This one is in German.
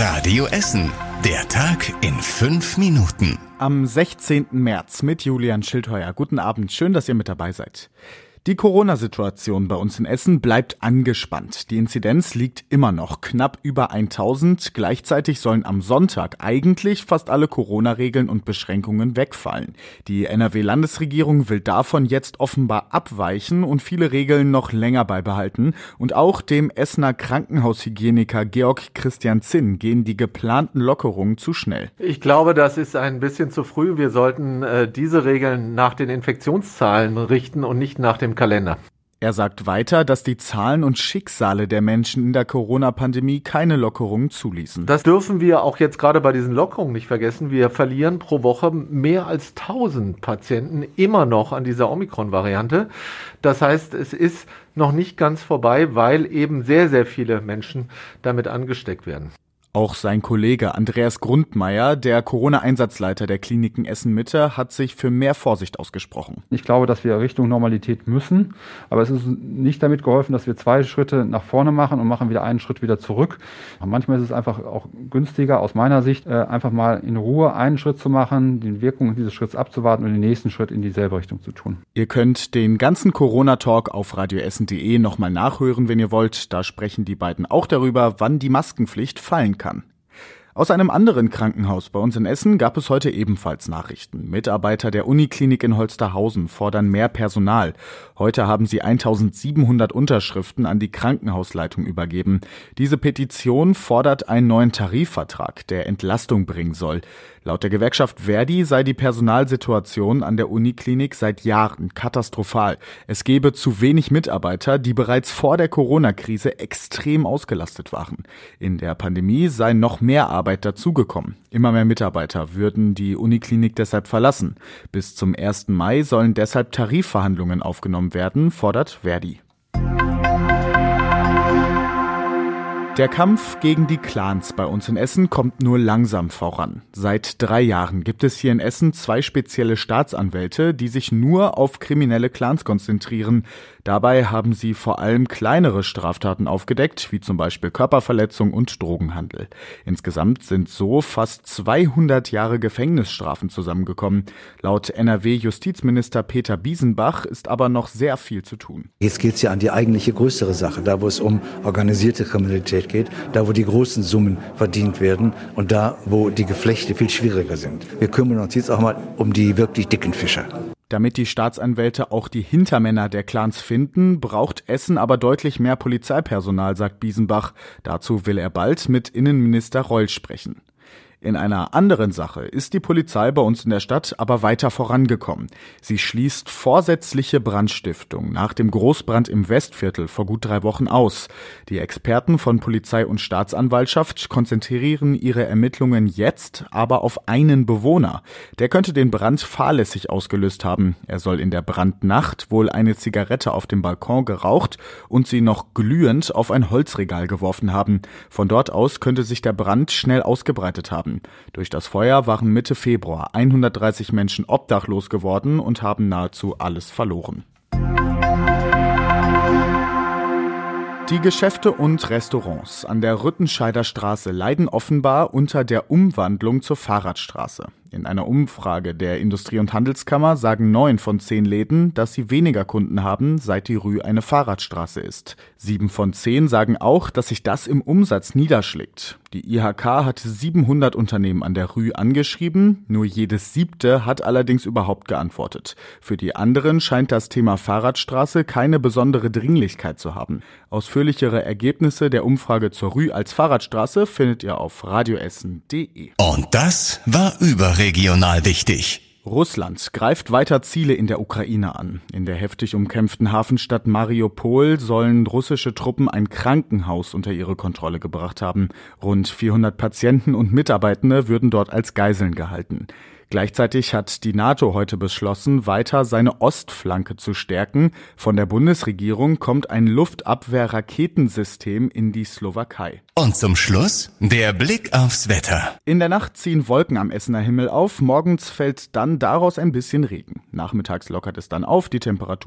Radio Essen. Der Tag in fünf Minuten. Am 16. März mit Julian Schildheuer. Guten Abend. Schön, dass ihr mit dabei seid. Die Corona-Situation bei uns in Essen bleibt angespannt. Die Inzidenz liegt immer noch knapp über 1000. Gleichzeitig sollen am Sonntag eigentlich fast alle Corona-Regeln und Beschränkungen wegfallen. Die NRW-Landesregierung will davon jetzt offenbar abweichen und viele Regeln noch länger beibehalten. Und auch dem Essener Krankenhaushygieniker Georg Christian Zinn gehen die geplanten Lockerungen zu schnell. Ich glaube, das ist ein bisschen zu früh. Wir sollten äh, diese Regeln nach den Infektionszahlen richten und nicht nach dem Kalender. Er sagt weiter, dass die Zahlen und Schicksale der Menschen in der Corona-Pandemie keine Lockerungen zuließen. Das dürfen wir auch jetzt gerade bei diesen Lockerungen nicht vergessen. Wir verlieren pro Woche mehr als 1000 Patienten immer noch an dieser Omikron-Variante. Das heißt, es ist noch nicht ganz vorbei, weil eben sehr, sehr viele Menschen damit angesteckt werden. Auch sein Kollege Andreas Grundmeier, der Corona-Einsatzleiter der Kliniken Essen-Mitte, hat sich für mehr Vorsicht ausgesprochen. Ich glaube, dass wir Richtung Normalität müssen, aber es ist nicht damit geholfen, dass wir zwei Schritte nach vorne machen und machen wieder einen Schritt wieder zurück. Manchmal ist es einfach auch günstiger aus meiner Sicht, äh, einfach mal in Ruhe einen Schritt zu machen, die Wirkung dieses Schritts abzuwarten und den nächsten Schritt in dieselbe Richtung zu tun. Ihr könnt den ganzen Corona-Talk auf radioessen.de nochmal nachhören, wenn ihr wollt. Da sprechen die beiden auch darüber, wann die Maskenpflicht fallen kann. kann. Aus einem anderen Krankenhaus bei uns in Essen gab es heute ebenfalls Nachrichten. Mitarbeiter der Uniklinik in Holsterhausen fordern mehr Personal. Heute haben sie 1700 Unterschriften an die Krankenhausleitung übergeben. Diese Petition fordert einen neuen Tarifvertrag, der Entlastung bringen soll. Laut der Gewerkschaft Verdi sei die Personalsituation an der Uniklinik seit Jahren katastrophal. Es gebe zu wenig Mitarbeiter, die bereits vor der Corona-Krise extrem ausgelastet waren. In der Pandemie sei noch mehr Arbeit dazugekommen. Immer mehr Mitarbeiter würden die Uniklinik deshalb verlassen. Bis zum 1. Mai sollen deshalb Tarifverhandlungen aufgenommen werden, fordert Verdi. Der Kampf gegen die Clans bei uns in Essen kommt nur langsam voran. Seit drei Jahren gibt es hier in Essen zwei spezielle Staatsanwälte, die sich nur auf kriminelle Clans konzentrieren. Dabei haben sie vor allem kleinere Straftaten aufgedeckt, wie zum Beispiel Körperverletzung und Drogenhandel. Insgesamt sind so fast 200 Jahre Gefängnisstrafen zusammengekommen. Laut NRW-Justizminister Peter Biesenbach ist aber noch sehr viel zu tun. Jetzt geht es ja an die eigentliche größere Sache, da wo es um organisierte Kriminalität geht, da wo die großen Summen verdient werden und da wo die Geflechte viel schwieriger sind. Wir kümmern uns jetzt auch mal um die wirklich dicken Fische. Damit die Staatsanwälte auch die Hintermänner der Clans finden, braucht Essen aber deutlich mehr Polizeipersonal, sagt Biesenbach. Dazu will er bald mit Innenminister Reul sprechen. In einer anderen Sache ist die Polizei bei uns in der Stadt aber weiter vorangekommen. Sie schließt vorsätzliche Brandstiftung nach dem Großbrand im Westviertel vor gut drei Wochen aus. Die Experten von Polizei und Staatsanwaltschaft konzentrieren ihre Ermittlungen jetzt aber auf einen Bewohner. Der könnte den Brand fahrlässig ausgelöst haben. Er soll in der Brandnacht wohl eine Zigarette auf dem Balkon geraucht und sie noch glühend auf ein Holzregal geworfen haben. Von dort aus könnte sich der Brand schnell ausgebreitet haben haben. Durch das Feuer waren Mitte Februar 130 Menschen obdachlos geworden und haben nahezu alles verloren. Die Geschäfte und Restaurants an der Rüttenscheider Straße leiden offenbar unter der Umwandlung zur Fahrradstraße. In einer Umfrage der Industrie- und Handelskammer sagen neun von zehn Läden, dass sie weniger Kunden haben, seit die Rue eine Fahrradstraße ist. Sieben von zehn sagen auch, dass sich das im Umsatz niederschlägt. Die IHK hat 700 Unternehmen an der Rue angeschrieben, nur jedes siebte hat allerdings überhaupt geantwortet. Für die anderen scheint das Thema Fahrradstraße keine besondere Dringlichkeit zu haben. Ausführlichere Ergebnisse der Umfrage zur Rue als Fahrradstraße findet ihr auf radioessen.de. Und das war über Überregional wichtig. Russland greift weiter Ziele in der Ukraine an. In der heftig umkämpften Hafenstadt Mariupol sollen russische Truppen ein Krankenhaus unter ihre Kontrolle gebracht haben. Rund 400 Patienten und Mitarbeitende würden dort als Geiseln gehalten. Gleichzeitig hat die NATO heute beschlossen, weiter seine Ostflanke zu stärken. Von der Bundesregierung kommt ein Luftabwehr-Raketensystem in die Slowakei. Und zum Schluss der Blick aufs Wetter. In der Nacht ziehen Wolken am Essener Himmel auf, morgens fällt dann daraus ein bisschen Regen. Nachmittags lockert es dann auf, die Temperatur